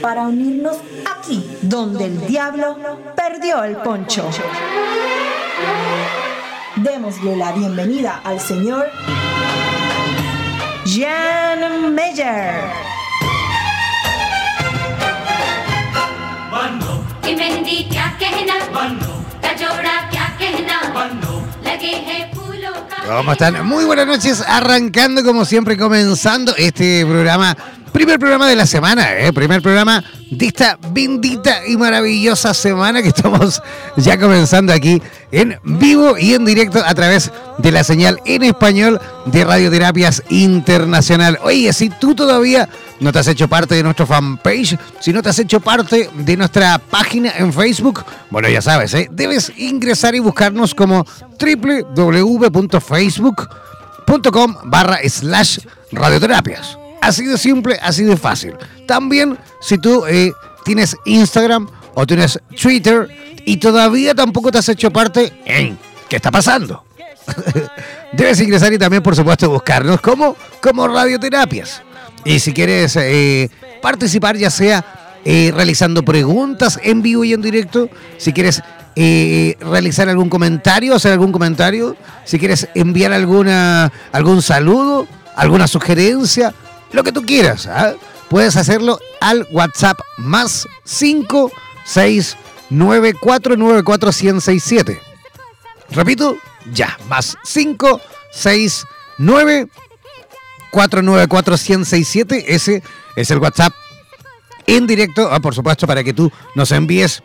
para unirnos aquí donde el diablo perdió el poncho. Démosle la bienvenida al señor Jan Meyer. ¿Cómo están? Muy buenas noches, arrancando como siempre, comenzando este programa Primer programa de la semana, ¿eh? primer programa de esta bendita y maravillosa semana que estamos ya comenzando aquí en vivo y en directo a través de la señal en español de Radioterapias Internacional. Oye, si tú todavía no te has hecho parte de nuestro fanpage, si no te has hecho parte de nuestra página en Facebook, bueno, ya sabes, ¿eh? debes ingresar y buscarnos como www.facebook.com barra slash radioterapias. Así de simple, así de fácil. También, si tú eh, tienes Instagram o tienes Twitter y todavía tampoco te has hecho parte en ¿qué está pasando? Debes ingresar y también, por supuesto, buscarnos como, como radioterapias. Y si quieres eh, participar, ya sea eh, realizando preguntas en vivo y en directo, si quieres realizar algún comentario, hacer algún comentario, si quieres enviar alguna, algún saludo, alguna sugerencia, lo que tú quieras. ¿ah? Puedes hacerlo al WhatsApp más 569494167. Repito, ya, más 569494167. Ese es el WhatsApp en directo, ah, por supuesto, para que tú nos envíes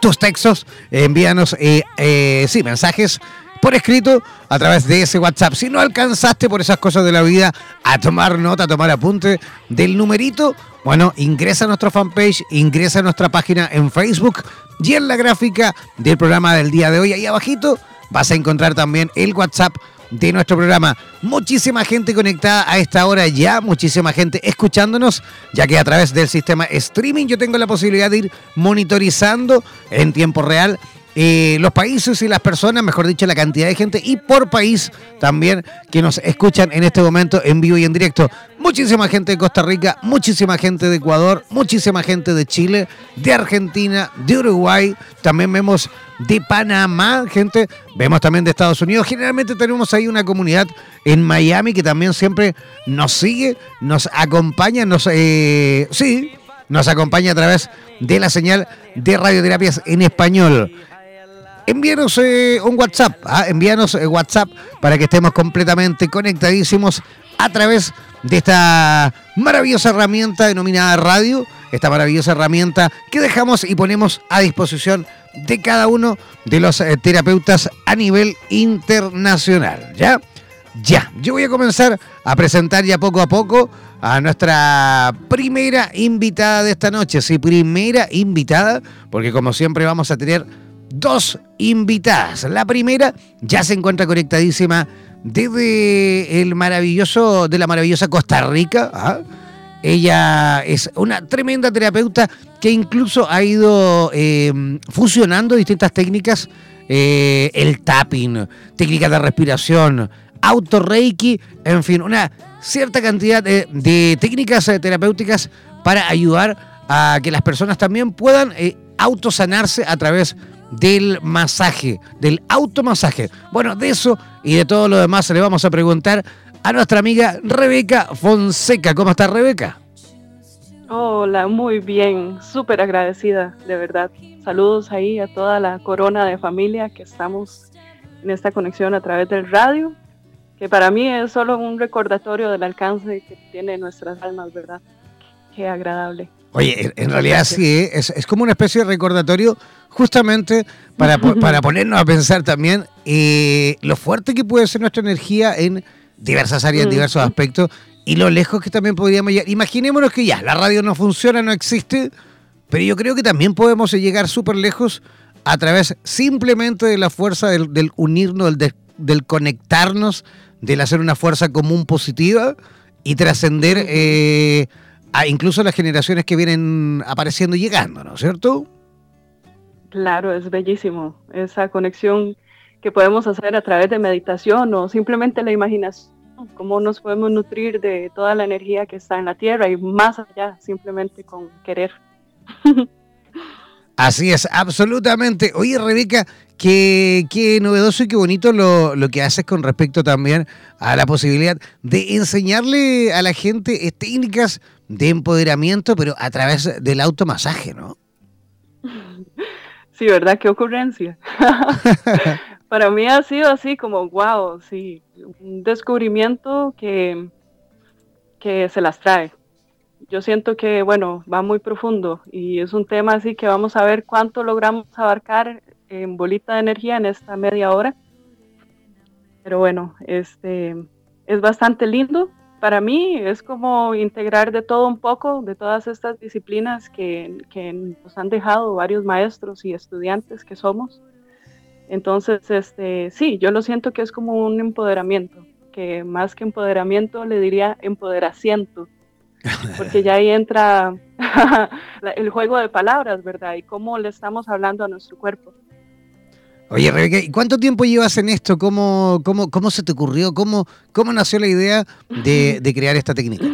tus textos, envíanos eh, eh, sí, mensajes por escrito a través de ese WhatsApp. Si no alcanzaste por esas cosas de la vida a tomar nota, a tomar apunte del numerito, bueno, ingresa a nuestra fanpage, ingresa a nuestra página en Facebook y en la gráfica del programa del día de hoy, ahí abajito, vas a encontrar también el WhatsApp de nuestro programa. Muchísima gente conectada a esta hora ya, muchísima gente escuchándonos, ya que a través del sistema streaming yo tengo la posibilidad de ir monitorizando en tiempo real eh, los países y las personas, mejor dicho, la cantidad de gente y por país también que nos escuchan en este momento en vivo y en directo. Muchísima gente de Costa Rica, muchísima gente de Ecuador, muchísima gente de Chile, de Argentina, de Uruguay, también vemos de Panamá, gente, vemos también de Estados Unidos. Generalmente tenemos ahí una comunidad en Miami que también siempre nos sigue, nos acompaña, nos, eh, sí, nos acompaña a través de la señal de radioterapias en español envíanos eh, un WhatsApp, ¿ah? envíanos eh, WhatsApp para que estemos completamente conectadísimos a través de esta maravillosa herramienta denominada radio, esta maravillosa herramienta que dejamos y ponemos a disposición de cada uno de los eh, terapeutas a nivel internacional. ¿Ya? Ya, yo voy a comenzar a presentar ya poco a poco a nuestra primera invitada de esta noche. Sí, primera invitada, porque como siempre vamos a tener dos invitadas. La primera ya se encuentra conectadísima desde el maravilloso, de la maravillosa Costa Rica. ¿ah? Ella es una tremenda terapeuta que incluso ha ido eh, fusionando distintas técnicas, eh, el tapping, técnicas de respiración, auto-reiki, en fin, una cierta cantidad de, técnicas eh, terapéuticas para ayudar a que las personas también puedan autosanarse a través del masaje, del automasaje. Bueno, de eso y de todo lo demás le vamos a preguntar a nuestra amiga Rebeca Fonseca. ¿Cómo está Rebeca? Hola, muy bien, súper agradecida, de verdad. Saludos ahí a toda la corona de familia que estamos en esta conexión a través del radio, que para mí es solo un recordatorio del alcance que tiene nuestras almas, ¿verdad? Qué agradable. Oye, en realidad sí, ¿eh? es, como una especie de recordatorio justamente para, para ponernos a pensar también eh, lo fuerte que puede ser nuestra energía en diversas áreas, en diversos aspectos, y lo lejos que también podríamos llegar. Imaginémonos que ya, la radio no funciona, no existe, pero yo creo que también podemos llegar súper lejos a través simplemente de la fuerza del, unirnos, del, conectarnos, del hacer una fuerza común positiva y trascender eh, a incluso las generaciones que vienen apareciendo y llegando, ¿no es cierto? Claro, es bellísimo esa conexión que podemos hacer a través de meditación o simplemente la imaginación cómo nos podemos nutrir de toda la energía que está en la Tierra y más allá, simplemente con querer. Así es, absolutamente. Oye, Rebeca, qué, qué novedoso y qué bonito lo, lo, que haces con respecto también a la posibilidad de enseñarle a la gente técnicas de empoderamiento, pero a través del automasaje, ¿no? Sí, ¿verdad? Qué ocurrencia. para mí ha sido así como, wow, sí, un descubrimiento que, que se las trae. Yo siento que, bueno, va muy profundo y es un tema así que vamos a ver cuánto logramos abarcar en bolita de energía en esta media hora. Pero bueno, este es bastante lindo. Para mí es como integrar de todo un poco, de todas estas disciplinas que, que nos han dejado varios maestros y estudiantes que somos entonces, este, sí, yo lo siento que es como un empoderamiento, que más que empoderamiento le diría empoderaciento, porque ya ahí entra el juego de palabras, ¿verdad? Y cómo le estamos hablando a nuestro cuerpo. Oye, Rebeca, ¿y cuánto tiempo llevas en esto? ¿Cómo, cómo, cómo se te ocurrió? ¿Cómo, cómo nació la idea de, de crear esta técnica?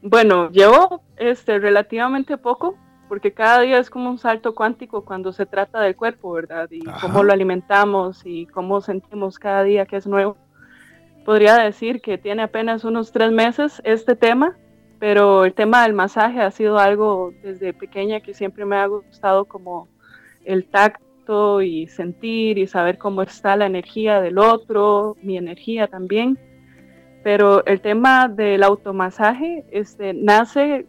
Bueno, llevo este, relativamente poco, porque cada día es como un salto cuántico cuando se trata del cuerpo, ¿verdad? Y cómo lo alimentamos y cómo sentimos cada día que es nuevo. Podría decir que tiene apenas unos tres meses este tema, pero el tema del masaje ha sido algo desde pequeña que siempre me ha gustado como el tacto y sentir y saber cómo está la energía del otro, mi energía también. Pero el tema del automasaje este, nace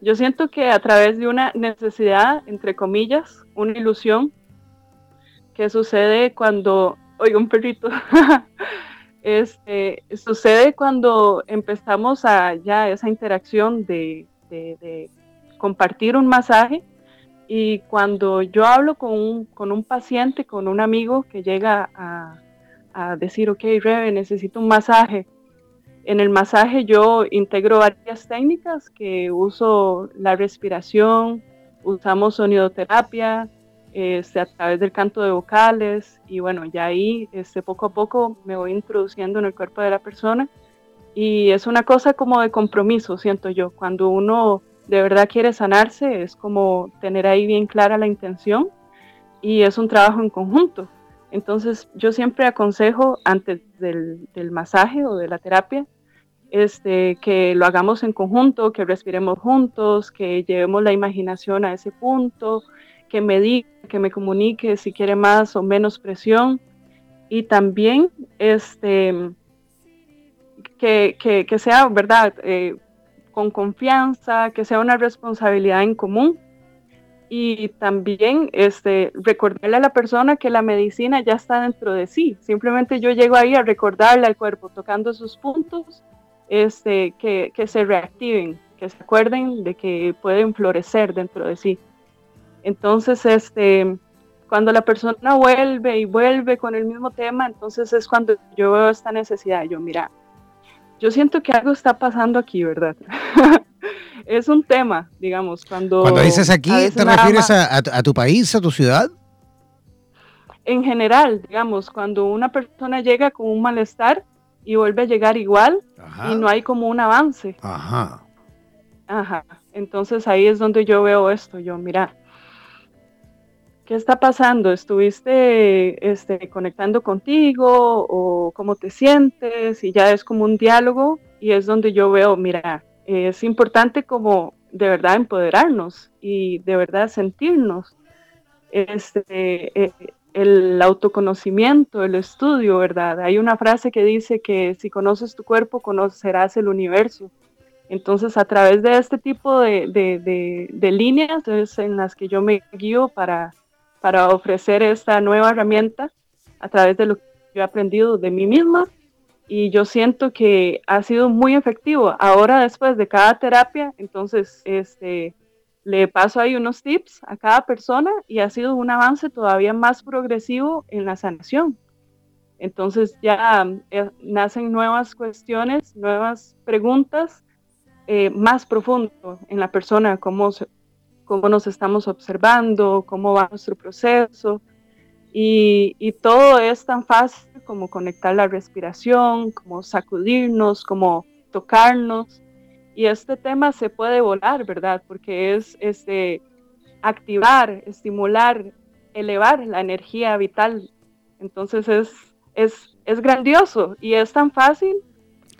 yo siento que a través de una necesidad, entre comillas, una ilusión, que sucede cuando, oiga, un perrito, este, sucede cuando empezamos a ya esa interacción de, compartir un masaje y cuando yo hablo con un, con un paciente, con un amigo que llega a, a decir, ok, Rebe, necesito un masaje, en el masaje yo integro varias técnicas que uso la respiración, usamos sonidoterapia, este, a través del canto de vocales y bueno, ya ahí este, poco a poco me voy introduciendo en el cuerpo de la persona y es una cosa como de compromiso, siento yo, cuando uno de verdad quiere sanarse es como tener ahí bien clara la intención y es un trabajo en conjunto. Entonces yo siempre aconsejo antes del, del masaje o de la terapia este, que lo hagamos en conjunto, que respiremos juntos, que llevemos la imaginación a ese punto, que me diga, que me comunique si quiere más o menos presión y también este, que, que, sea, ¿verdad? Eh, con confianza, que sea una responsabilidad en común y también este, recordarle a la persona que la medicina ya está dentro de sí. Simplemente yo llego ahí a recordarle al cuerpo, tocando sus puntos este, que, que se reactiven, que se acuerden de que pueden florecer dentro de sí. Entonces, este, cuando la persona vuelve y vuelve con el mismo tema, entonces es cuando yo veo esta necesidad. Yo, mira, yo siento que algo está pasando aquí, ¿verdad? es un tema, digamos, cuando... Cuando dices aquí, ¿te refieres a, tu país, a tu ciudad? En general, digamos, cuando una persona llega con un malestar y vuelve a llegar igual y no hay como un avance. Ajá. Ajá. Entonces ahí es donde yo veo esto. Yo, mira, ¿qué está pasando? ¿Estuviste este, conectando contigo o cómo te sientes? Y ya es como un diálogo y es donde yo veo, mira, es importante como de verdad empoderarnos y de verdad sentirnos. Este, eh, el autoconocimiento, el estudio, ¿verdad? Hay una frase que dice que si conoces tu cuerpo, conocerás el universo. Entonces, a través de este tipo de, de líneas es en las que yo me guío para para ofrecer esta nueva herramienta a través de lo que yo he aprendido de mí misma y yo siento que ha sido muy efectivo. Ahora después de cada terapia, entonces este, le paso ahí unos tips a cada persona y ha sido un avance todavía más progresivo en la sanación. Entonces ya eh, nacen nuevas cuestiones, nuevas preguntas eh, más profundo en la persona, cómo, cómo nos estamos observando, cómo va nuestro proceso. Y, y, todo es tan fácil como conectar la respiración, como sacudirnos, como tocarnos. Y este tema se puede volar, ¿verdad? Porque es este, activar, estimular, elevar la energía vital. Entonces es, es, es grandioso y es tan fácil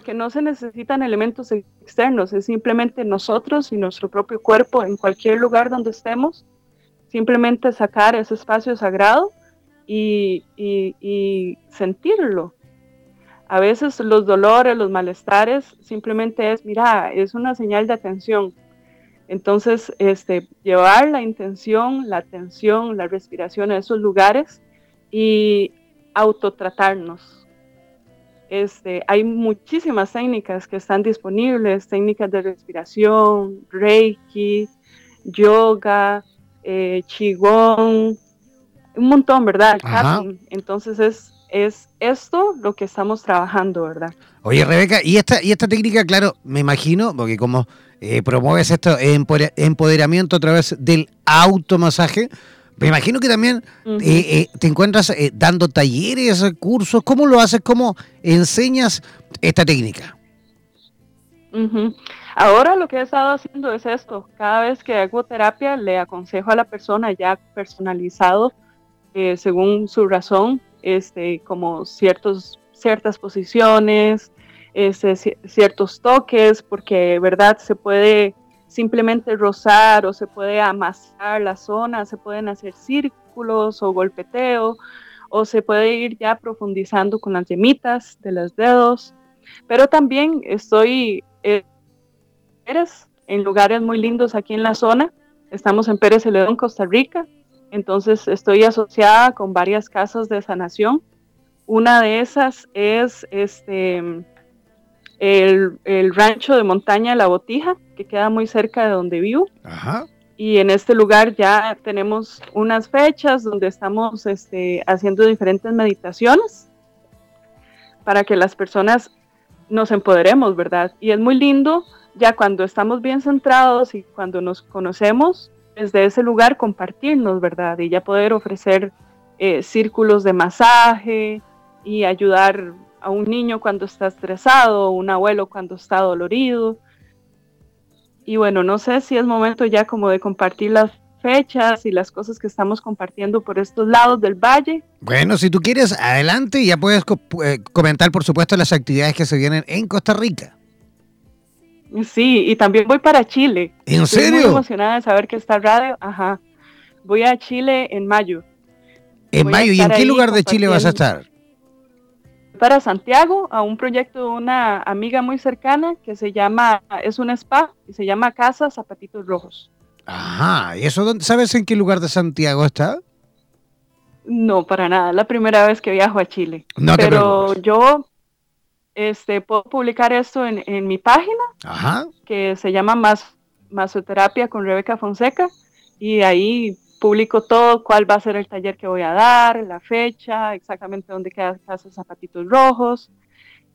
que no se necesitan elementos externos, es simplemente nosotros y nuestro propio cuerpo en cualquier lugar donde estemos, simplemente sacar ese espacio sagrado y, sentirlo. A veces los dolores, los malestares, simplemente es, mira, es una señal de atención. Entonces, este, llevar la intención, la atención, la respiración a esos lugares y autotratarnos este, hay muchísimas técnicas que están disponibles, técnicas de respiración, reiki, yoga, eh, qigong, un montón, ¿verdad? Entonces es, es esto lo que estamos trabajando, ¿verdad? Oye, Rebeca, y esta, y esta técnica, claro, me imagino, porque como eh, promueves esto empoderamiento a través del automasaje, me imagino que también eh, eh, te encuentras eh, dando talleres, cursos. ¿Cómo lo haces? ¿Cómo enseñas esta técnica? Ahora lo que he estado haciendo es esto. Cada vez que hago terapia, le aconsejo a la persona ya personalizado, según su razón, este, como ciertos, ciertas posiciones, este, ciertos toques, porque, ¿verdad? Se puede simplemente rozar o se puede amasar la zona, se pueden hacer círculos o golpeteo o se puede ir ya profundizando con las yemitas de los dedos. Pero también estoy eh, en lugares muy lindos aquí en la zona. Estamos en Pérez Celedón, Costa Rica. Entonces estoy asociada con varias casas de sanación. Una de esas es este el, rancho de montaña La Botija, que queda muy cerca de donde vivo. Y en este lugar ya tenemos unas fechas donde estamos este, haciendo diferentes meditaciones para que las personas nos empoderemos, ¿verdad? Y es muy lindo ya cuando estamos bien centrados y cuando nos conocemos desde ese lugar compartirnos, ¿verdad? Y ya poder ofrecer eh, círculos de masaje y ayudar a un niño cuando está estresado, un abuelo cuando está dolorido. Y bueno, no sé si es momento ya como de compartir las fechas y las cosas que estamos compartiendo por estos lados del valle. Bueno, si tú quieres, adelante y ya puedes eh, comentar, por supuesto, las actividades que se vienen en Costa Rica. Sí, y también voy para Chile. ¿En Estoy serio? Muy emocionada de saber que está radio. Ajá. Voy a Chile en mayo. En mayo, ¿y en qué lugar de Chile vas a estar? Para Santiago a un proyecto de una amiga muy cercana que se llama, es un spa y se llama Casa Zapatitos Rojos. Ajá, ¿y eso sabes en qué lugar de Santiago está? No, para nada, la primera vez que viajo a Chile. No Pero yo este, puedo publicar esto en, en mi página, Ajá. que se llama Mas, Masoterapia con Rebeca Fonseca, y ahí publico todo, cuál va a ser el taller que voy a dar, la fecha, exactamente dónde queda Casa Zapatitos Rojos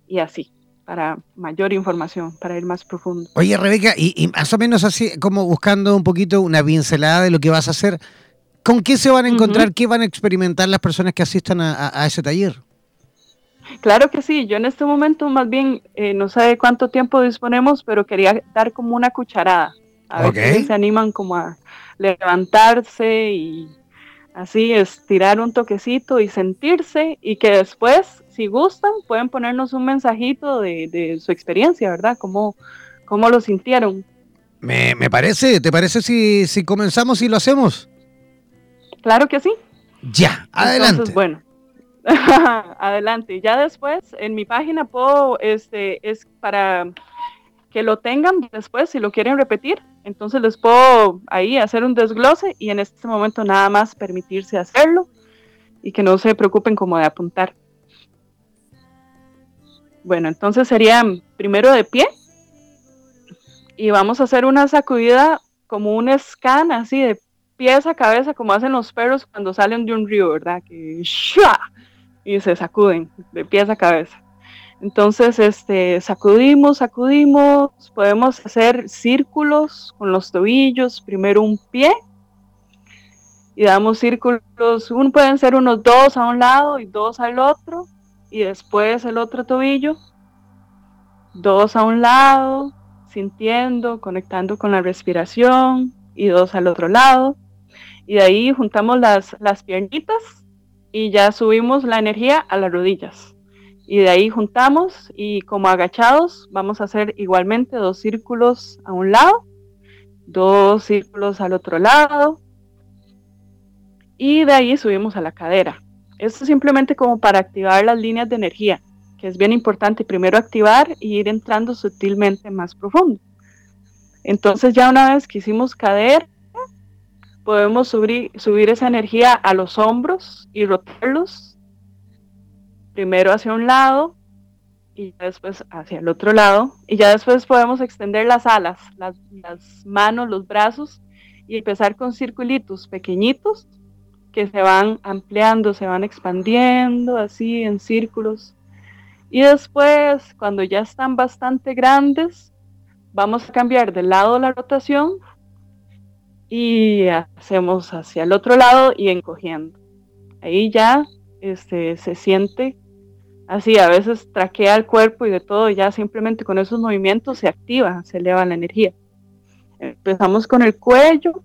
y así. para mayor información, para ir más profundo. Oye, Rebeca, y, más o menos así, como buscando un poquito una pincelada de lo que vas a hacer, ¿con qué se van a encontrar, qué van a experimentar las personas que asistan a, ese taller? Claro que sí, yo en este momento más bien eh, no sé de cuánto tiempo disponemos, pero quería dar como una cucharada, a ver si se animan como a levantarse y así estirar un toquecito y sentirse y que después, si gustan, pueden ponernos un mensajito de, su experiencia, ¿verdad? ¿Cómo, cómo lo sintieron? Me, parece, ¿te parece si, si comenzamos y lo hacemos? Claro que sí. Ya, adelante. Entonces, bueno, adelante. Ya después, en mi página puedo, este, es para que lo tengan después si lo quieren repetir. Entonces les puedo ahí hacer un desglose y en este momento nada más permitirse hacerlo y que no se preocupen como de apuntar. Bueno, entonces sería primero de pie y vamos a hacer una sacudida como un scan así de pies a cabeza como hacen los perros cuando salen de un río, ¿verdad? Que y se sacuden de pies a cabeza. Entonces, este, sacudimos, sacudimos, podemos hacer círculos con los tobillos, primero un pie y damos círculos, uno pueden ser unos dos a un lado y dos al otro y después el otro tobillo, dos a un lado, sintiendo, conectando con la respiración y dos al otro lado y de ahí juntamos las, las piernitas y ya subimos la energía a las rodillas y de ahí juntamos y como agachados vamos a hacer igualmente dos círculos a un lado, dos círculos al otro lado y de ahí subimos a la cadera. Esto es simplemente como para activar las líneas de energía, que es bien importante primero activar y ir entrando sutilmente más profundo. Entonces ya una vez que hicimos cadera, podemos subir, subir esa energía a los hombros y rotarlos primero hacia un lado y después hacia el otro lado. Y ya después podemos extender las alas, las, manos, los brazos y empezar con circulitos pequeñitos que se van ampliando, se van expandiendo así en círculos. Y después, cuando ya están bastante grandes, vamos a cambiar de lado la rotación y hacemos hacia el otro lado y encogiendo. Ahí ya este, se siente así, a veces traquea el cuerpo y de todo, ya simplemente con esos movimientos se activa, se eleva la energía. Empezamos con el cuello,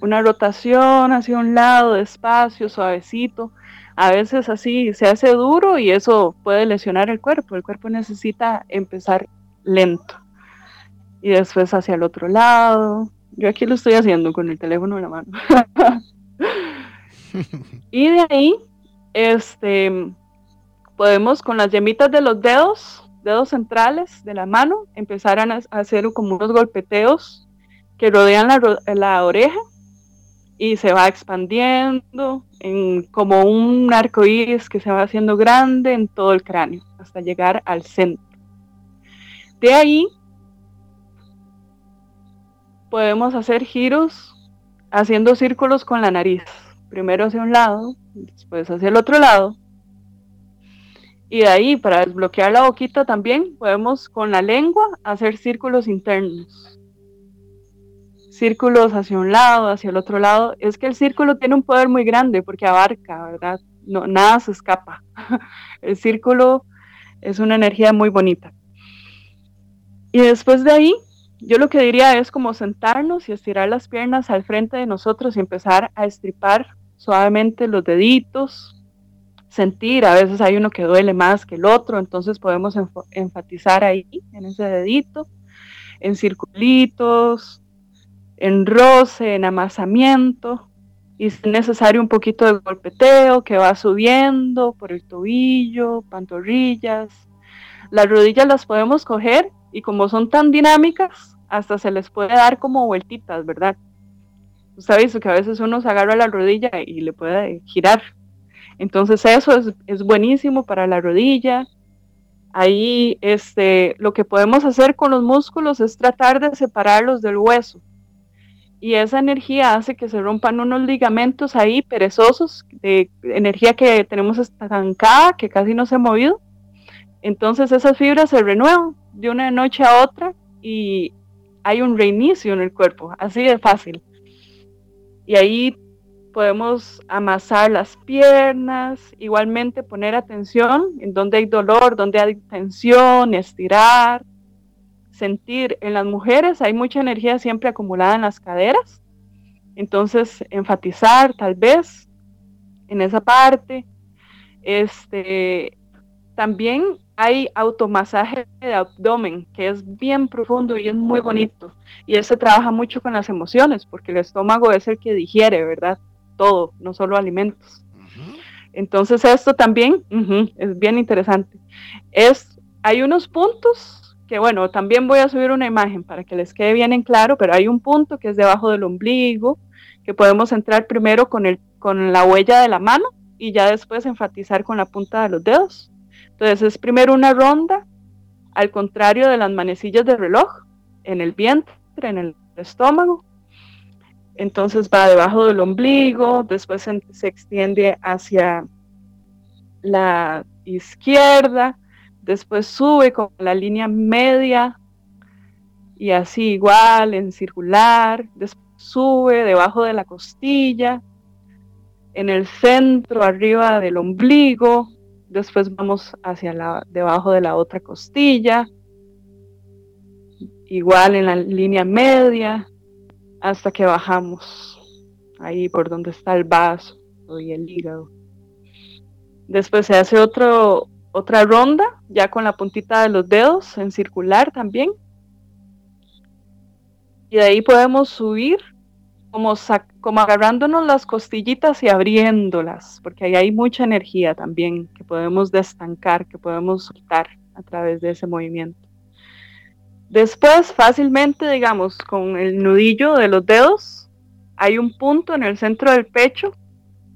una rotación hacia un lado, despacio, suavecito. A veces así se hace duro y eso puede lesionar el cuerpo. El cuerpo necesita empezar lento. Y después hacia el otro lado. Yo aquí lo estoy haciendo con el teléfono en la mano. y de ahí, este, podemos con las yemitas de los dedos, dedos centrales de la mano, empezar a hacer como unos golpeteos que rodean la, oreja y se va expandiendo en como un arco iris que se va haciendo grande en todo el cráneo hasta llegar al centro. De ahí podemos hacer giros haciendo círculos con la nariz. Primero hacia un lado, después hacia el otro lado, y de ahí, para desbloquear la boquita también, podemos con la lengua hacer círculos internos. Círculos hacia un lado, hacia el otro lado. Es que el círculo tiene un poder muy grande porque abarca, ¿verdad? No, nada se escapa. El círculo es una energía muy bonita. Y después de ahí, yo lo que diría es como sentarnos y estirar las piernas al frente de nosotros y empezar a estripar suavemente los deditos, sentir, a veces hay uno que duele más que el otro, entonces podemos enfatizar ahí, en ese dedito, en circulitos, en roce, en amasamiento, y es necesario un poquito de golpeteo que va subiendo por el tobillo, pantorrillas. Las rodillas las podemos coger y como son tan dinámicas, hasta se les puede dar como vueltitas, ¿verdad? Usted ha visto que a veces uno se agarra la rodilla y le puede girar entonces eso es, buenísimo para la rodilla. Ahí este, lo que podemos hacer con los músculos es tratar de separarlos del hueso. Y esa energía hace que se rompan unos ligamentos ahí perezosos, de energía que tenemos estancada, que casi no se ha movido. Entonces esas fibras se renuevan de una noche a otra y hay un reinicio en el cuerpo, así de fácil. Y ahí podemos amasar las piernas, igualmente poner atención en donde hay dolor, donde hay tensión, estirar, sentir. En las mujeres hay mucha energía siempre acumulada en las caderas, entonces enfatizar tal vez en esa parte. Este, también hay automasaje de abdomen, que es bien profundo y es muy bonito. Y eso trabaja mucho con las emociones, porque el estómago es el que digiere, ¿verdad? Todo, no solo alimentos. Entonces esto también es bien interesante. Es, hay unos puntos que, bueno, también voy a subir una imagen para que les quede bien en claro, pero hay un punto que es debajo del ombligo, que podemos entrar primero con, el, con la huella de la mano y ya después enfatizar con la punta de los dedos entonces es primero una ronda, al contrario de las manecillas de reloj, en el vientre, en el estómago. Entonces va debajo del ombligo, después se, extiende hacia la izquierda, después sube con la línea media y así igual en circular, después sube debajo de la costilla, en el centro arriba del ombligo, después vamos hacia la, debajo de la otra costilla, igual en la línea media, hasta que bajamos ahí por donde está el vaso y el hígado. Después se hace otro, otra ronda, ya con la puntita de los dedos en circular también. Y de ahí podemos subir como, como agarrándonos las costillitas y abriéndolas, porque ahí hay mucha energía también que podemos destancar, que podemos soltar a través de ese movimiento. Después, fácilmente, digamos, con el nudillo de los dedos, hay un punto en el centro del pecho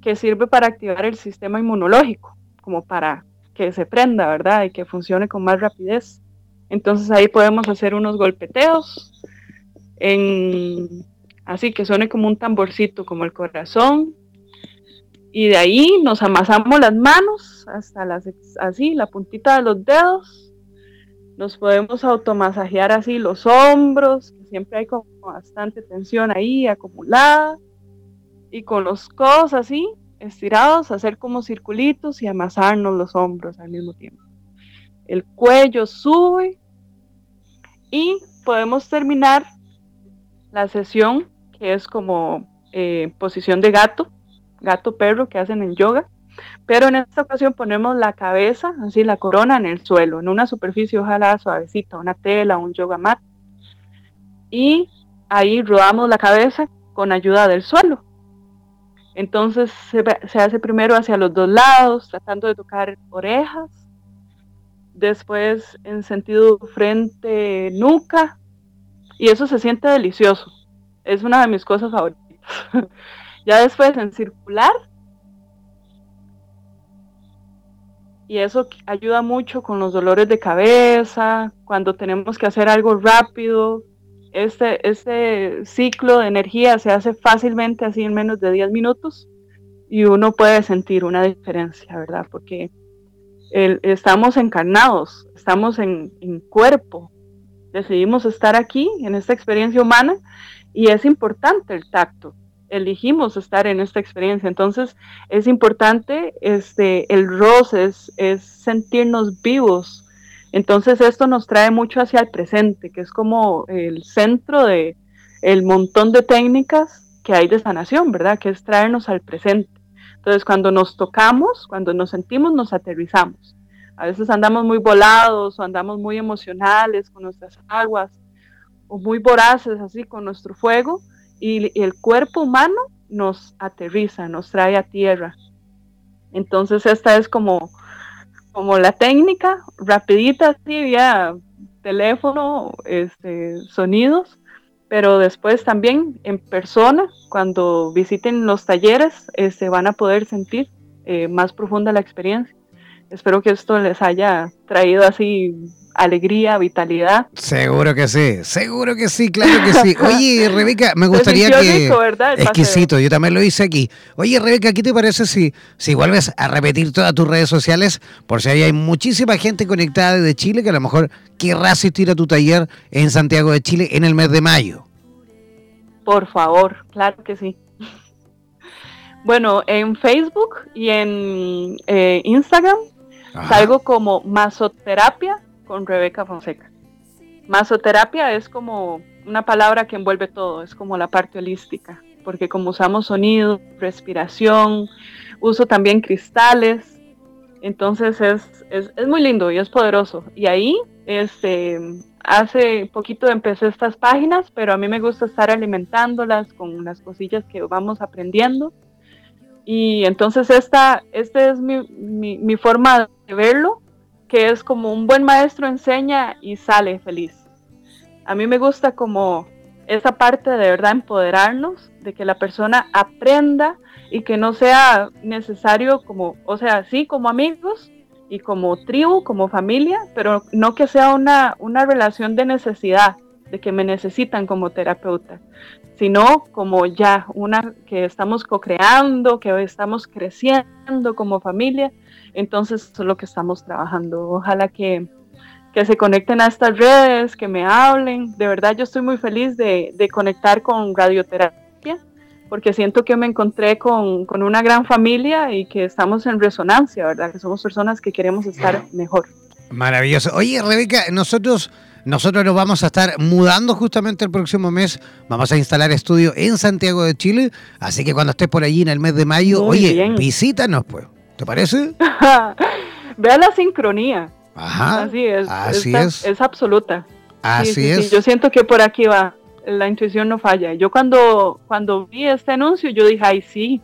que sirve para activar el sistema inmunológico, como para que se prenda, ¿verdad? Y que funcione con más rapidez. Entonces ahí podemos hacer unos golpeteos en así que suene como un tamborcito, como el corazón. Y de ahí nos amasamos las manos hasta las, así, la puntita de los dedos. Nos podemos automasajear así los hombros, que siempre hay como bastante tensión ahí acumulada. Y con los codos así, estirados, hacer como circulitos y amasarnos los hombros al mismo tiempo. El cuello sube y podemos terminar la sesión que es como eh, posición de gato, gato-perro que hacen en yoga. Pero en esta ocasión ponemos la cabeza, así la corona en el suelo, en una superficie ojalá suavecita, una tela, un yoga mat. Y ahí rodamos la cabeza con ayuda del suelo. Entonces se, hace primero hacia los dos lados, tratando de tocar orejas. Después en sentido frente, nuca. Y eso se siente delicioso es una de mis cosas favoritas. ya después en circular. Y eso ayuda mucho con los dolores de cabeza, cuando tenemos que hacer algo rápido. Este, este ciclo de energía se hace fácilmente así en menos de 10 minutos y uno puede sentir una diferencia, ¿verdad? Porque estamos encarnados, estamos en, en cuerpo, decidimos estar aquí en esta experiencia humana y es importante el tacto. Elegimos estar en esta experiencia, entonces es importante este, el roce, es, sentirnos vivos. Entonces esto nos trae mucho hacia el presente, que es como el centro de el montón de técnicas que hay de sanación, ¿verdad? Que es traernos al presente. Entonces cuando nos tocamos, cuando nos sentimos, nos aterrizamos. A veces andamos muy volados o andamos muy emocionales con nuestras aguas o muy voraces así con nuestro fuego y, el cuerpo humano nos aterriza, nos trae a tierra. Entonces esta es como, como la técnica, rapidita así vía teléfono, este, sonidos, pero después también en persona, cuando visiten los talleres, este, van a poder sentir eh, más profunda la experiencia. Espero que esto les haya traído así alegría, vitalidad. Seguro que sí, seguro que sí, claro que sí. Oye, Rebeca, me gustaría que... Exquisito, yo también lo hice aquí. Oye, Rebeca, ¿qué te parece si, si vuelves a repetir todas tus redes sociales? Por si hay muchísima gente conectada de Chile que a lo mejor querrá asistir a tu taller en Santiago de Chile en el mes de mayo. Por favor, claro que sí. Bueno, en Facebook y en eh, Instagram salgo como masoterapia con Rebeca Fonseca. Masoterapia es como una palabra que envuelve todo, es como la parte holística, porque como usamos sonido, respiración, uso también cristales, entonces es, es, muy lindo y es poderoso. Y ahí, este, hace poquito empecé estas páginas, pero a mí me gusta estar alimentándolas con las cosillas que vamos aprendiendo. Y entonces esta, esta es mi, mi, mi forma de verlo que es como un buen maestro enseña y sale feliz. A mí me gusta como esa parte de verdad empoderarnos, de que la persona aprenda y que no sea necesario como, o sea, sí como amigos y como tribu, como familia, pero no que sea una, una relación de necesidad, de que me necesitan como terapeuta, sino como ya una que estamos co-creando, que estamos creciendo como familia entonces, eso es lo que estamos trabajando. Ojalá que, se conecten a estas redes, que me hablen. De verdad, yo estoy muy feliz de, conectar con radioterapia, porque siento que me encontré con, una gran familia y que estamos en resonancia, ¿verdad? Que somos personas que queremos estar mejor. Maravilloso. Oye, Rebeca, nosotros... Nosotros nos vamos a estar mudando justamente el próximo mes. Vamos a instalar estudio en Santiago de Chile. Así que cuando estés por allí en el mes de mayo, oye, visítanos, pues. ¿Te parece? Vea la sincronía. Ajá. Así es. Así es. Es absoluta. Así es. Yo siento que por aquí va. La intuición no falla. Yo cuando, cuando vi este anuncio, yo dije, ay, sí,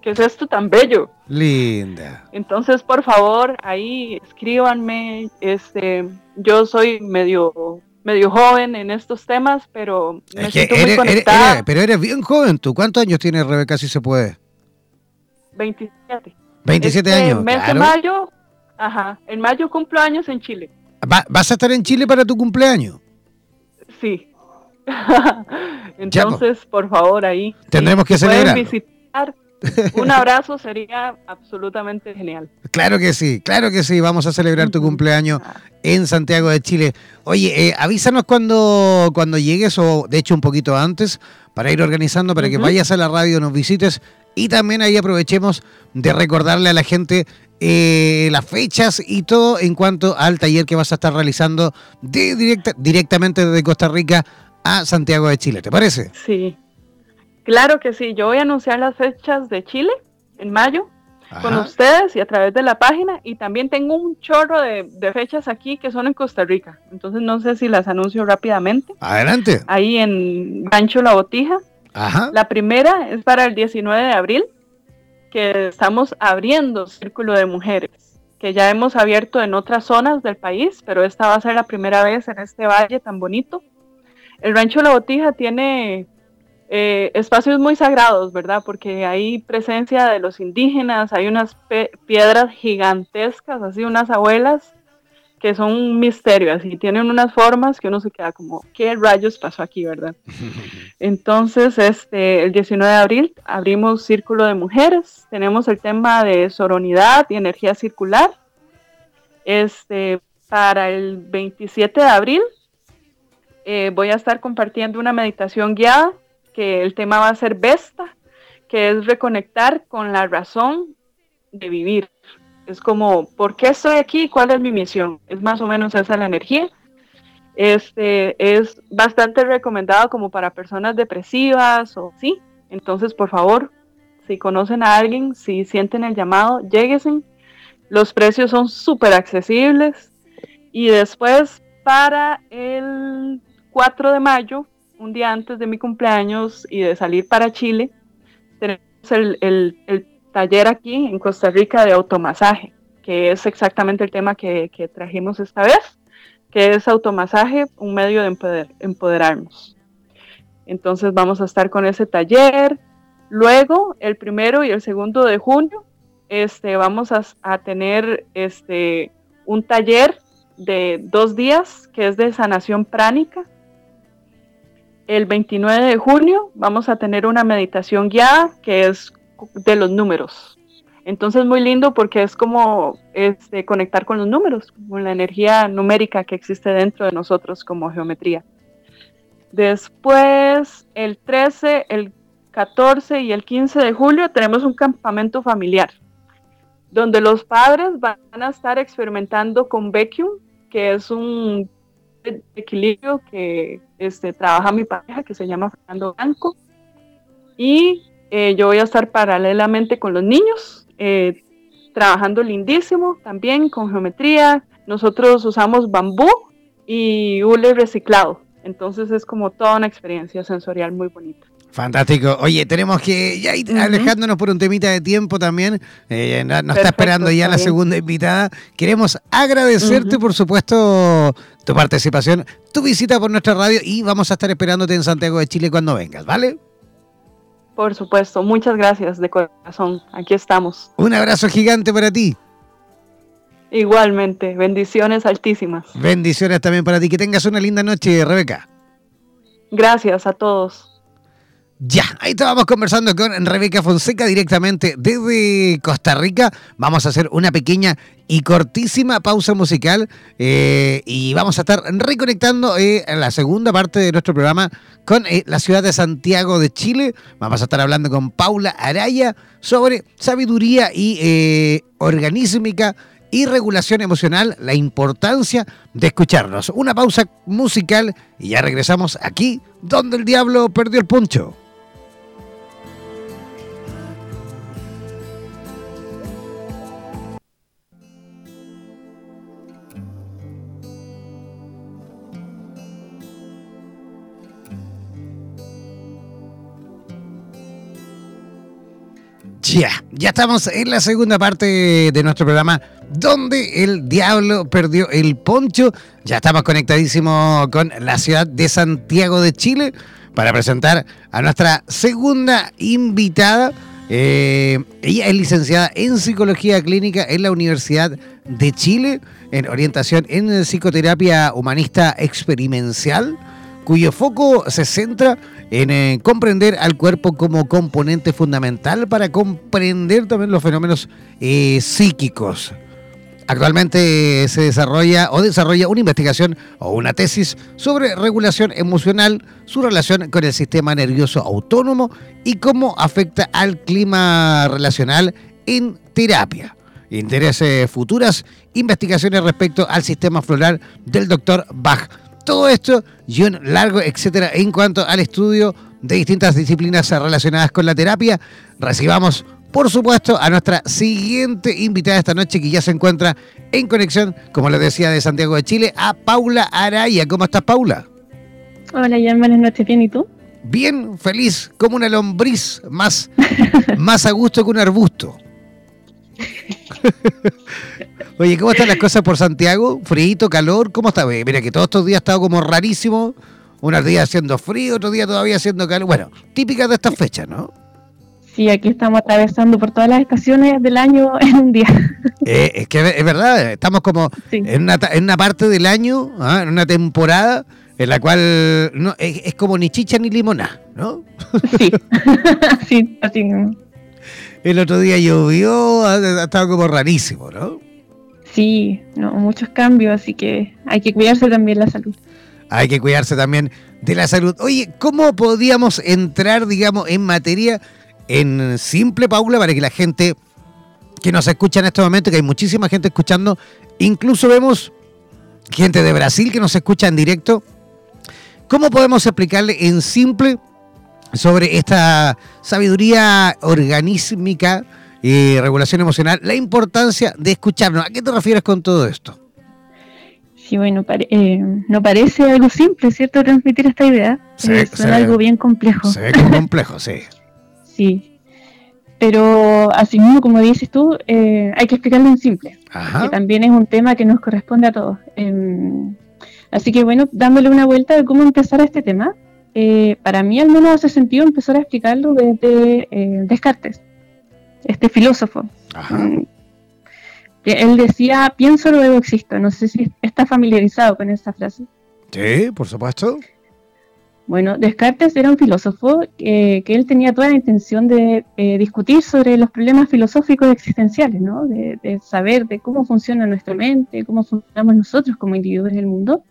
¿qué es esto tan bello? Linda. Entonces, por favor, ahí escríbanme. Este, yo soy medio medio joven en estos temas, pero me siento muy conectada. pero eres bien joven. ¿Tú cuántos años tienes, Rebeca, si se puede? 27. 27 este años. Mes de mayo, ajá, en mayo cumplo años en Chile. ¿Vas a estar en Chile para tu cumpleaños? Sí. Entonces, por favor, ahí. Tendremos que celebrar. visitar. Un abrazo sería absolutamente genial. Claro que sí, claro que sí. Vamos a celebrar tu cumpleaños en Santiago de Chile. Oye, eh, avísanos cuando, cuando llegues o de hecho un poquito antes para ir organizando, para que vayas a la radio, nos visites y también ahí aprovechemos de recordarle a la gente eh, las fechas y todo en cuanto al taller que vas a estar realizando de directa, directamente desde Costa Rica a Santiago de Chile. ¿Te parece? Sí, claro que sí. Yo voy a anunciar las fechas de Chile en mayo con ustedes y a través de la página. Y también tengo un chorro de, de, fechas aquí que son en Costa Rica. Entonces no sé si las anuncio rápidamente. Adelante. Ahí en Gancho La Botija, la primera es para el 19 de abril, que estamos abriendo Círculo de Mujeres, que ya hemos abierto en otras zonas del país, pero esta va a ser la primera vez en este valle tan bonito. El Rancho La Botija tiene eh, espacios muy sagrados, ¿verdad? Porque hay presencia de los indígenas, hay unas piedras gigantescas, así unas abuelas que son un misterio, así tienen unas formas que uno se queda como, ¿qué rayos pasó aquí, verdad? Entonces, este, el 19 de abril abrimos Círculo de Mujeres, tenemos el tema de soronidad y energía circular. Este, para el 27 de abril eh, voy a estar compartiendo una meditación guiada, que el tema va a ser Vesta, que es reconectar con la razón de vivir. Es como, ¿por qué estoy aquí? ¿Cuál es mi misión? Es más o menos esa la energía. Este es bastante recomendado como para personas depresivas o sí. Entonces, por favor, si conocen a alguien, si sienten el llamado, lléguesen. Los precios son súper accesibles. Y después, para el 4 de mayo, un día antes de mi cumpleaños y de salir para Chile, tenemos el, el taller aquí en Costa Rica de automasaje, que es exactamente el tema que, trajimos esta vez, que es automasaje, un medio de empoderarnos. Entonces vamos a estar con ese taller. Luego, el primero y el segundo de junio, este, vamos a, tener este, un taller de dos días, que es de sanación pránica. El 29 de junio vamos a tener una meditación guiada que es de los números. Entonces muy lindo porque es como este, conectar con los números, con la energía numérica que existe dentro de nosotros como geometría. Después, el 13, el 14 y el 15 de julio tenemos un campamento familiar, donde los padres van a estar experimentando con Vacuum, que es un equilibrio que este, trabaja mi pareja, que se llama Fernando Blanco. Y eh, yo voy a estar paralelamente con los niños, eh, trabajando lindísimo también con geometría. Nosotros usamos bambú y hule reciclado. Entonces es como toda una experiencia sensorial muy bonita. Fantástico. Oye, tenemos que ya ir alejándonos por un temita de tiempo también. Eh, nos está esperando ya la segunda invitada. Queremos agradecerte, por supuesto, tu participación, tu visita por nuestra radio y vamos a estar esperándote en Santiago de Chile cuando vengas, ¿vale? Por supuesto. Muchas gracias de corazón. Aquí estamos. Un abrazo gigante para ti. Igualmente, bendiciones altísimas. Bendiciones también para ti. Que tengas una linda noche, Rebeca. Gracias a todos. Ya, ahí estábamos conversando con Rebeca Fonseca directamente desde Costa Rica. Vamos a hacer una pequeña y cortísima pausa musical eh, y vamos a estar reconectando eh, la segunda parte de nuestro programa con eh, la ciudad de Santiago de Chile. Vamos a estar hablando con Paula Araya sobre sabiduría y organísmica y regulación emocional, la importancia de escucharnos. Una pausa musical y ya regresamos aquí donde el diablo perdió el puncho. Ya, ya estamos en la segunda parte de nuestro programa donde el diablo perdió el poncho. Ya estamos conectadísimos con la ciudad de Santiago de Chile para presentar a nuestra segunda invitada. Eh, ella es licenciada en psicología clínica en la Universidad de Chile, en orientación en psicoterapia humanista experimental cuyo foco se centra en eh, comprender al cuerpo como componente fundamental para comprender también los fenómenos eh, psíquicos. Actualmente se desarrolla o desarrolla una investigación o una tesis sobre regulación emocional, su relación con el sistema nervioso autónomo y cómo afecta al clima relacional en terapia. Intereses futuras investigaciones respecto al sistema floral del doctor Bach todo esto y un largo etcétera en cuanto al estudio de distintas disciplinas relacionadas con la terapia. Recibamos, por supuesto, a nuestra siguiente invitada esta noche que ya se encuentra en conexión, como les decía, de Santiago de Chile, a Paula Araya. ¿Cómo estás, Paula? Hola, ya buenas noches, bien, ¿y tú? Bien, feliz, como una lombriz, más, más a gusto que un arbusto. Oye, ¿cómo están las cosas por Santiago? ¿Frío, calor? ¿Cómo está? Mira que todos estos días ha estado como rarísimo. Unos días haciendo frío, otros días todavía haciendo calor. Bueno, típica de estas fechas, ¿no? Sí, aquí estamos atravesando por todas las estaciones del año en un día. Eh, es que es verdad, estamos como en, una, en una parte del año, ¿ah? en una temporada en la cual no, es, como ni chicha ni limonada, ¿no? Sí, sí, así. El otro día llovió, ha, estado como rarísimo, ¿no? Sí, no, muchos cambios, así que hay que cuidarse también la salud. Hay que cuidarse también de la salud. Oye, ¿cómo podíamos entrar, digamos, en materia en simple, Paula, para que la gente que nos escucha en este momento, que hay muchísima gente escuchando, incluso vemos gente de Brasil que nos escucha en directo, ¿cómo podemos explicarle en simple sobre esta sabiduría organísmica y regulación emocional, la importancia de escucharnos. ¿A qué te refieres con todo esto? Sí, bueno, eh, no parece algo simple, ¿cierto? Transmitir esta idea. es algo bien complejo. Se ve complejo, sí. sí. Pero asimismo, como dices tú, eh, hay que explicarlo en simple. Que también es un tema que nos corresponde a todos. Em, así que bueno, dándole una vuelta de cómo empezar a este tema, eh, para mí al menos hace sentido empezar a explicarlo desde Descartes este filósofo. Mm. Él decía, pienso luego existo. No sé si está familiarizado con esa frase. Sí, por supuesto. Bueno, Descartes era un filósofo que él tenía toda la intención de eh, discutir sobre los problemas filosóficos existenciales, ¿no? De, de, saber de cómo funciona nuestra mente, cómo funcionamos nosotros como individuos en el mundo.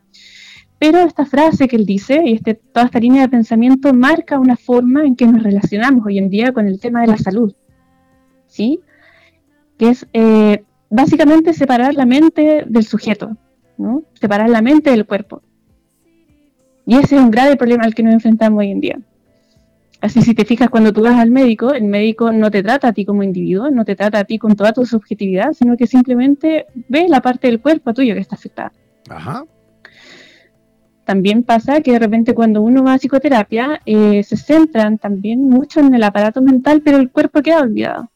Pero esta frase que él dice y este, toda esta línea de pensamiento marca una forma en que nos relacionamos hoy en día con el tema de la salud, ¿sí? Que es eh, básicamente separar la mente del sujeto, ¿no? Separar la mente del cuerpo. Y ese es un grave problema al que nos enfrentamos hoy en día. Así si te fijas cuando tú vas al médico, el médico no te trata a ti como individuo, no te trata a ti con toda tu subjetividad, sino que simplemente ve la parte del cuerpo tuyo que está afectada. Ajá. También pasa que de repente cuando uno va a psicoterapia eh, se centran también mucho en el aparato mental, pero el cuerpo queda olvidado.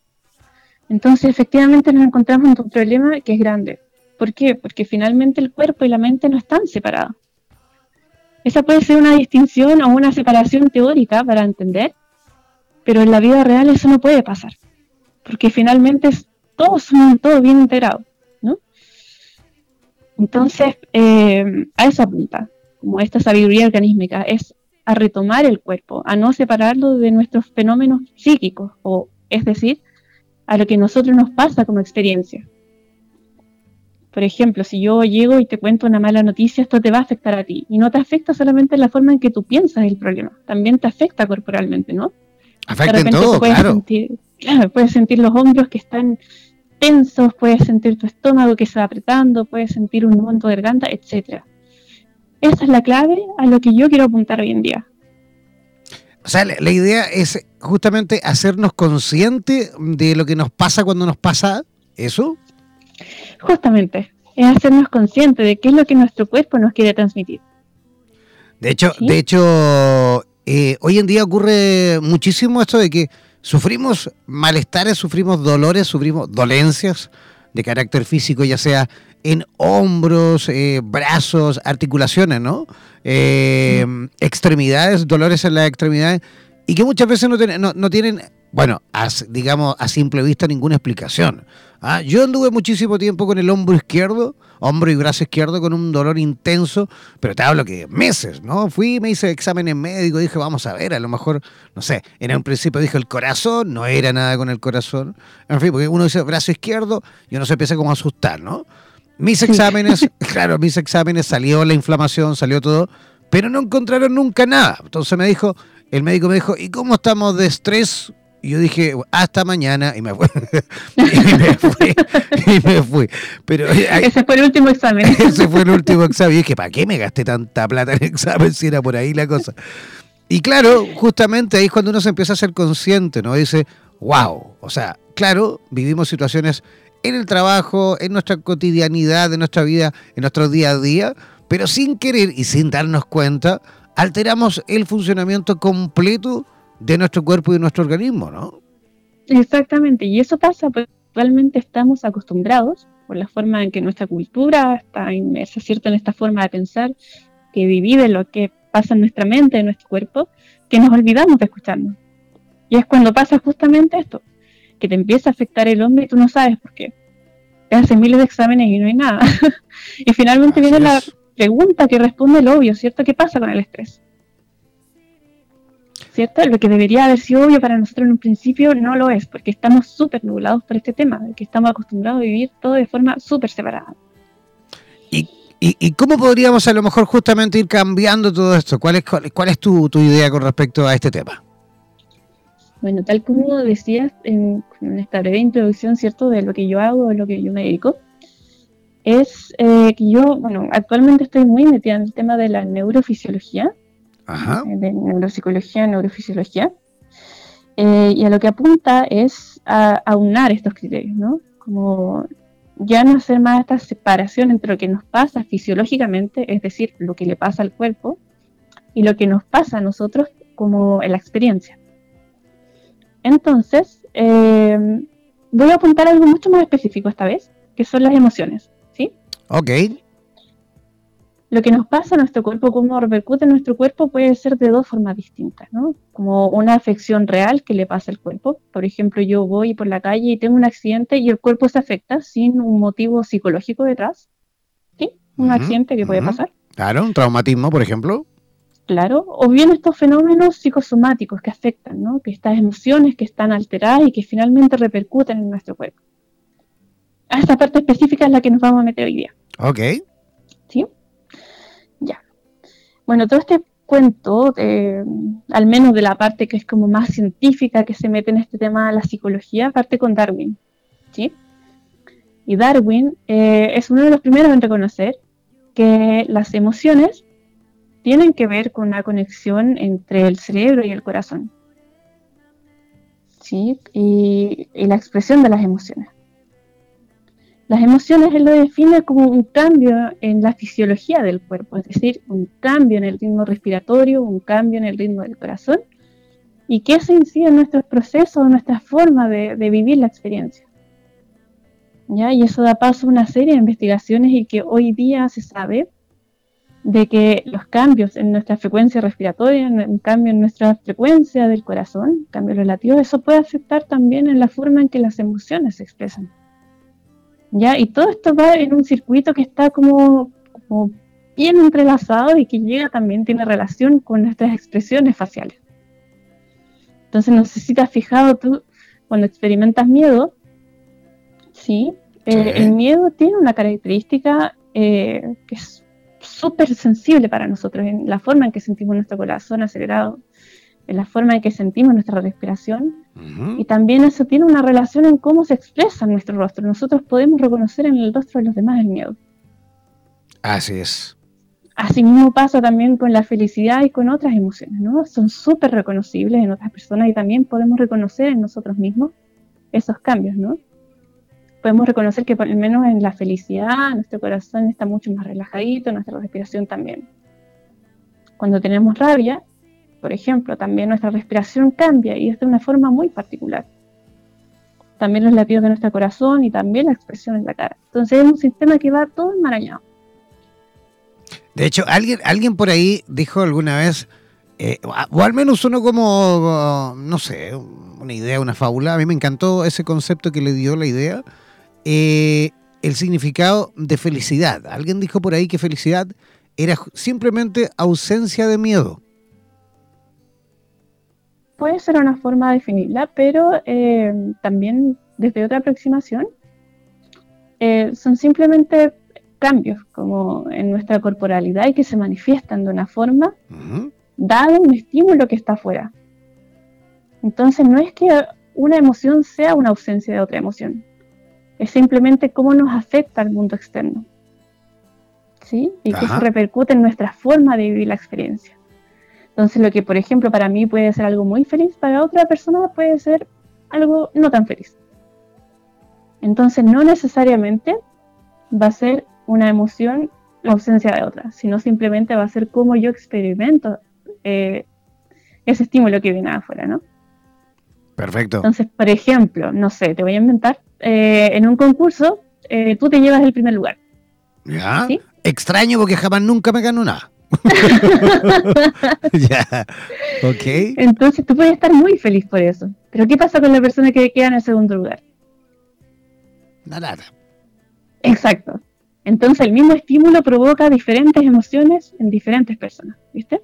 Entonces efectivamente nos encontramos en un problema que es grande. ¿Por qué? Porque finalmente el cuerpo y la mente no están separados. Esa puede ser una distinción o una separación teórica para entender, pero en la vida real eso no puede pasar, porque finalmente es todo, todo bien integrado, ¿no? Entonces, eh, a esa punta, como esta sabiduría organísmica, es a retomar el cuerpo, a no separarlo de nuestros fenómenos psíquicos, o es decir, a lo que a nosotros nos pasa como experiencia. Por ejemplo, si yo llego y te cuento una mala noticia, esto te va a afectar a ti. Y no te afecta solamente en la forma en que tú piensas el problema, también te afecta corporalmente, ¿no? Afecta en todo, puedes claro. Sentir, claro. Puedes sentir los hombros que están tensos, puedes sentir tu estómago que se va apretando, puedes sentir un monto de garganta, etc. Esa es la clave a lo que yo quiero apuntar hoy en día. O sea, la, la idea es justamente hacernos conscientes de lo que nos pasa cuando nos pasa eso. Justamente, es hacernos conscientes de qué es lo que nuestro cuerpo nos quiere transmitir. De hecho, de hecho eh, hoy en día ocurre muchísimo esto de que sufrimos malestares, sufrimos dolores, sufrimos dolencias de carácter físico, ya sea en hombros, eh, brazos, articulaciones, ¿no? Eh, extremidades, dolores en las extremidades, y que muchas veces no, no, no tienen bueno, digamos a simple vista ninguna explicación. Ah, yo anduve muchísimo tiempo con el hombro izquierdo, hombro y brazo izquierdo con un dolor intenso, pero te hablo que meses, ¿no? Fui, me hice exámenes médicos, dije, vamos a ver, a lo mejor, no sé, en un principio dije el corazón, no era nada con el corazón. En fin, porque uno dice brazo izquierdo y uno se empieza como a asustar, ¿no? Mis exámenes, claro, mis exámenes salió la inflamación, salió todo, pero no encontraron nunca nada. Entonces me dijo, el médico me dijo, ¿y cómo estamos de estrés? Y yo dije, hasta mañana, y me fui. y me fui. y me fui. Pero, ese fue el último examen. ese fue el último examen. Y dije, ¿para qué me gasté tanta plata en el examen si era por ahí la cosa? Y claro, justamente ahí es cuando uno se empieza a ser consciente, ¿no? Dice, wow. O sea, claro, vivimos situaciones en el trabajo, en nuestra cotidianidad, en nuestra vida, en nuestro día a día, pero sin querer y sin darnos cuenta, alteramos el funcionamiento completo de nuestro cuerpo y de nuestro organismo, ¿no? Exactamente, y eso pasa porque actualmente estamos acostumbrados por la forma en que nuestra cultura está inmersa, ¿cierto?, en esta forma de pensar, que divide lo que pasa en nuestra mente, en nuestro cuerpo, que nos olvidamos de escucharnos. Y es cuando pasa justamente esto, que te empieza a afectar el hombre y tú no sabes por qué. Te hacen miles de exámenes y no hay nada. y finalmente viene la pregunta que responde el obvio, ¿cierto? ¿Qué pasa con el estrés? ¿Cierto? Lo que debería haber sido obvio para nosotros en un principio no lo es, porque estamos súper nublados por este tema, que estamos acostumbrados a vivir todo de forma súper separada. ¿Y, y, cómo podríamos a lo mejor justamente ir cambiando todo esto? ¿Cuál es, cuál, es tu, tu, idea con respecto a este tema? Bueno, tal como decías en, esta breve introducción, ¿cierto?, de lo que yo hago, de lo que yo me dedico, es eh, que yo, bueno, actualmente estoy muy metida en el tema de la neurofisiología, de neuropsicología, neurofisiología, eh, y a lo que apunta es a aunar estos criterios, ¿no? Como ya no hacer más esta separación entre lo que nos pasa fisiológicamente, es decir, lo que le pasa al cuerpo, y lo que nos pasa a nosotros como en la experiencia. Entonces, eh, voy a apuntar algo mucho más específico esta vez, que son las emociones, ¿sí? Ok. Lo que nos pasa a nuestro cuerpo, cómo repercute en nuestro cuerpo, puede ser de dos formas distintas, ¿no? Como una afección real que le pasa al cuerpo. Por ejemplo, yo voy por la calle y tengo un accidente y el cuerpo se afecta sin un motivo psicológico detrás. ¿Sí? Un accidente que puede pasar. Claro, un traumatismo, por ejemplo. Claro, o bien estos fenómenos psicosomáticos que afectan, ¿no? Que estas emociones que están alteradas y que finalmente repercuten en nuestro cuerpo. A esta parte específica es la que nos vamos a meter hoy día. Ok. Bueno, todo este cuento, al menos de la parte que es como más científica que se mete en este tema de la psicología, parte con Darwin. ¿sí? Y Darwin eh, es uno de los primeros en reconocer que las emociones tienen que ver con una conexión entre el cerebro y el corazón. ¿sí? y la expresión de las emociones. Las emociones él lo define como un cambio en la fisiología del cuerpo, es decir, un cambio en el ritmo respiratorio, un cambio en el ritmo del corazón, y que eso incide en nuestros procesos, en nuestra forma de, vivir la experiencia. ¿Ya? Y eso da paso a una serie de investigaciones y que hoy día se sabe de que los cambios en nuestra frecuencia respiratoria, un cambio en nuestra frecuencia del corazón, cambio relativo, eso puede afectar también en la forma en que las emociones se expresan. ¿Ya? Y todo esto va en un circuito que está como, bien entrelazado y que llega también, tiene relación con nuestras expresiones faciales. Entonces, no sé si te has fijado tú, cuando experimentas miedo, ¿sí? Eh, el miedo tiene una característica eh, que es súper sensible para nosotros, en la forma en que sentimos nuestro corazón acelerado, en la forma en que sentimos nuestra respiración. Y también eso tiene una relación en cómo se expresa nuestro rostro. Nosotros podemos reconocer en el rostro de los demás el miedo. Así es. Así mismo pasa también con la felicidad y con otras emociones, ¿no? Son súper reconocibles en otras personas y también podemos reconocer en nosotros mismos esos cambios, ¿no? Podemos reconocer que por lo menos en la felicidad nuestro corazón está mucho más relajadito, nuestra respiración también. Cuando tenemos rabia, por ejemplo, también nuestra respiración cambia y es de una forma muy particular. También los latidos de nuestro corazón y también la expresión en la cara. Entonces es un sistema que va todo enmarañado. De hecho, alguien, alguien por ahí dijo alguna vez, eh, o al menos uno como, no sé, una idea, una fábula. A mí me encantó ese concepto que le dio la idea. Eh, el significado de felicidad. Alguien dijo por ahí que felicidad era simplemente ausencia de miedo puede ser una forma de definirla, pero eh, también desde otra aproximación eh, son simplemente cambios como en nuestra corporalidad y que se manifiestan de una forma dado un estímulo que está afuera. Entonces no es que una emoción sea una ausencia de otra emoción, es simplemente cómo nos afecta al mundo externo. ¿Sí? Y que eso repercute en nuestra forma de vivir la experiencia. Entonces, lo que, por ejemplo, para mí puede ser algo muy feliz, para otra persona puede ser algo no tan feliz. Entonces, no necesariamente va a ser una emoción la ausencia de otra, sino simplemente va a ser cómo yo experimento eh, ese estímulo que viene afuera, ¿no? Perfecto. Entonces, por ejemplo, no sé, te voy a inventar, eh, en un concurso eh, tú te llevas el primer lugar. Ya. Extraño porque jamás nunca me gano nada. ya, ok. Entonces tú puedes estar muy feliz por eso. Pero ¿qué pasa con la persona que queda en el segundo lugar? Nada. Exacto. Entonces el mismo estímulo provoca diferentes emociones en diferentes personas, ¿viste?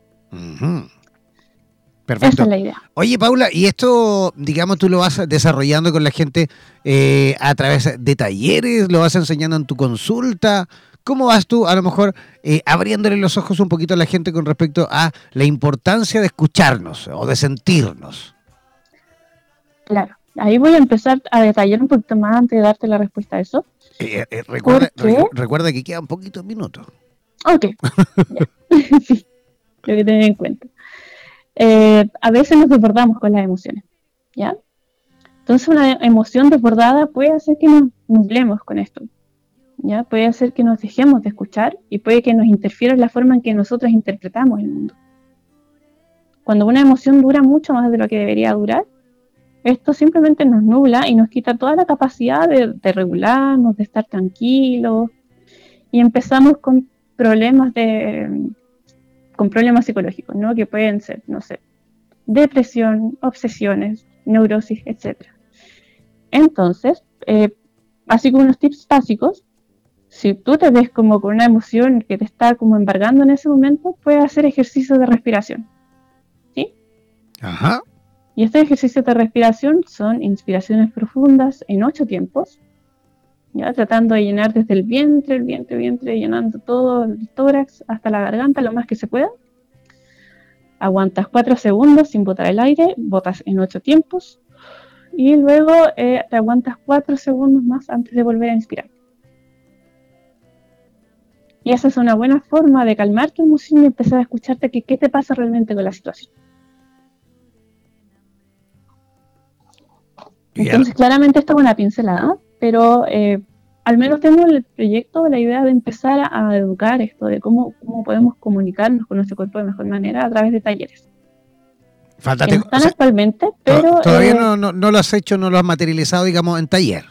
Perfecto. Esa es la idea. Oye, Paula, y esto, digamos, tú lo vas desarrollando con la gente eh, a través de talleres, lo vas enseñando en tu consulta. ¿Cómo vas tú, a lo mejor, eh, abriéndole los ojos un poquito a la gente con respecto a la importancia de escucharnos o de sentirnos? Claro, ahí voy a empezar a detallar un poquito más antes de darte la respuesta a eso. Eh, eh, recuerda, recuerda, que queda un poquito de minutos. Ok, sí, lo que tener en cuenta. a veces nos desbordamos con las emociones, ¿ya? Entonces una emoción desbordada puede hacer que nos nublemos con esto. ¿Ya? Puede hacer que nos dejemos de escuchar y puede que nos interfiera en la forma en que nosotros interpretamos el mundo. Cuando una emoción dura mucho más de lo que debería durar, esto simplemente nos nubla y nos quita toda la capacidad de, regularnos, de estar tranquilos, y empezamos con problemas de con problemas psicológicos, ¿no? Que pueden ser, no sé, depresión, obsesiones, neurosis, etc. Entonces, eh, así como unos tips básicos, si tú te ves como con una emoción que te está como embargando en ese momento, puedes hacer ejercicios de respiración. ¿Sí? Ajá. Y estos ejercicios de respiración son inspiraciones profundas en ocho tiempos, ya tratando de llenar desde el vientre, el vientre, el vientre, llenando todo el tórax hasta la garganta lo más que se pueda. Aguantas cuatro segundos sin botar el aire, botas en ocho tiempos y luego eh, te aguantas cuatro segundos más antes de volver a inspirar. Y esa es una buena forma de calmar tu emoción y empezar a escucharte que qué te pasa realmente con la situación. Entonces, claramente esto es una pincelada, pero eh, al menos tengo el proyecto, la idea de empezar a, educar esto, de cómo, cómo podemos comunicarnos con nuestro cuerpo de mejor manera a través de talleres. Falta que están actualmente, pero... Todavía eh, no, no, lo has hecho, no lo has materializado, digamos, en taller.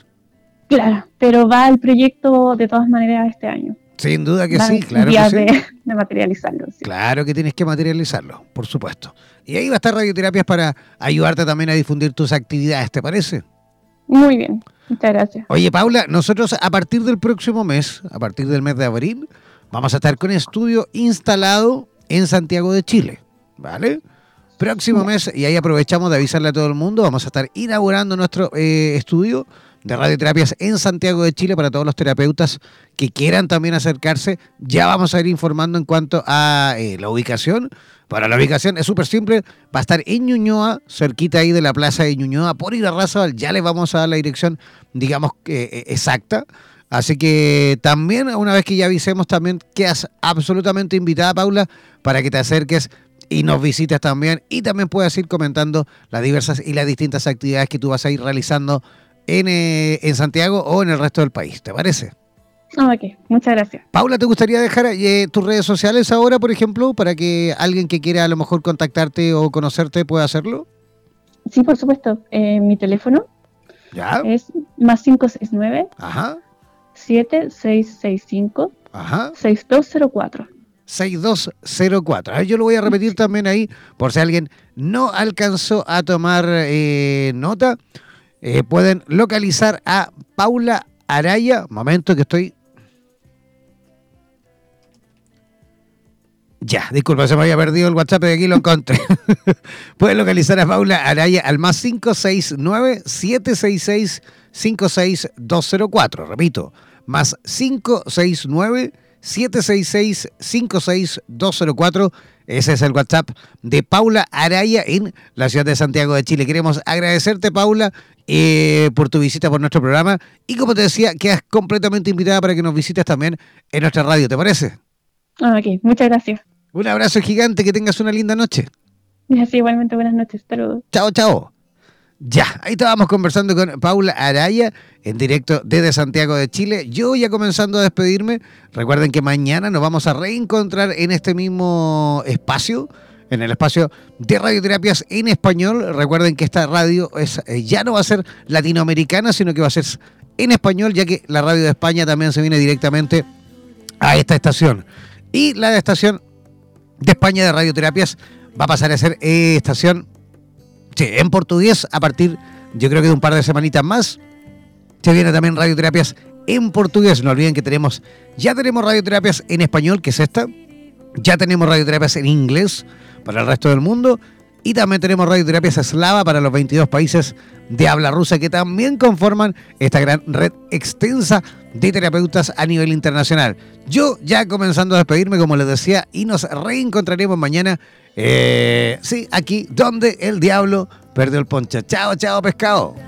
Claro, pero va el proyecto de todas maneras este año. Sin duda que sí, claro que sí. De, de materializarlo. Claro que tienes que materializarlo, por supuesto. Y ahí va a estar Radioterapias para ayudarte también a difundir tus actividades, ¿te parece? Muy bien. Muchas gracias. Oye, Paula, nosotros a partir del próximo mes, a partir del mes de abril, vamos a estar con estudio instalado en Santiago de Chile, ¿vale? Próximo mes, y ahí aprovechamos de avisarle a todo el mundo, vamos a estar inaugurando nuestro eh, estudio de radioterapias en Santiago de Chile para todos los terapeutas que quieran también acercarse. Ya vamos a ir informando en cuanto a eh, la ubicación. Para la ubicación es súper simple, va a estar en Ñuñoa, cerquita ahí de la plaza de Ñuñoa, por ir a Razabal, ya les vamos a dar la dirección, digamos, eh, exacta. Así que también, una vez que ya avisemos, también quedas absolutamente invitada, Paula, para que te acerques y nos visites también y también puedas ir comentando las diversas y las distintas actividades que tú vas a ir realizando en, eh, en Santiago o en el resto del país. ¿Te parece? Ah, ok, muchas gracias. Paula, ¿te gustaría dejar eh, tus redes sociales ahora, por ejemplo, para que alguien que quiera a lo mejor contactarte o conocerte pueda hacerlo? Sí, por supuesto. Eh, mi teléfono ¿Ya? es más 569 Ajá. 7665 Ajá. 6204. 6204. A ver, yo lo voy a repetir también ahí, por si alguien no alcanzó a tomar eh, nota. Pueden localizar a Paula Araya. Momento que estoy Ya, disculpa, se me había perdido el WhatsApp de aquí, lo encontré. Puedes localizar a Paula Araya al más 569-766-56204. Repito, más 569-766-56204. Ese es el WhatsApp de Paula Araya en la ciudad de Santiago de Chile. Queremos agradecerte, Paula, eh, por tu visita por nuestro programa. Y como te decía, quedas completamente invitada para que nos visites también en nuestra radio, ¿te parece? Ah, ok, muchas gracias. Un abrazo gigante, que tengas una linda noche. Sí, igualmente, buenas noches, saludos. Chao, chao. Ya, ahí estábamos conversando con Paula Araya en directo desde Santiago de Chile. Yo ya comenzando a despedirme. Recuerden que mañana nos vamos a reencontrar en este mismo espacio, en el espacio de radioterapias en español. Recuerden que esta radio es, eh, ya no va a ser latinoamericana, sino que va a ser en español, ya que la radio de España también se viene directamente a esta estación. Y la estación de España de radioterapias va a pasar a ser estación en portugués a partir, yo creo que de un par de semanitas más. Se viene también radioterapias en portugués. No olviden que tenemos, ya tenemos radioterapias en español, que es esta. Ya tenemos radioterapias en inglés para el resto del mundo. Y también tenemos radioterapias eslava para los 22 países de habla rusa que también conforman esta gran red extensa de terapeutas a nivel internacional. Yo ya comenzando a despedirme, como les decía, y nos reencontraremos mañana, eh, sí, aquí, donde el diablo perdió el poncho. Chao, chao, pescado.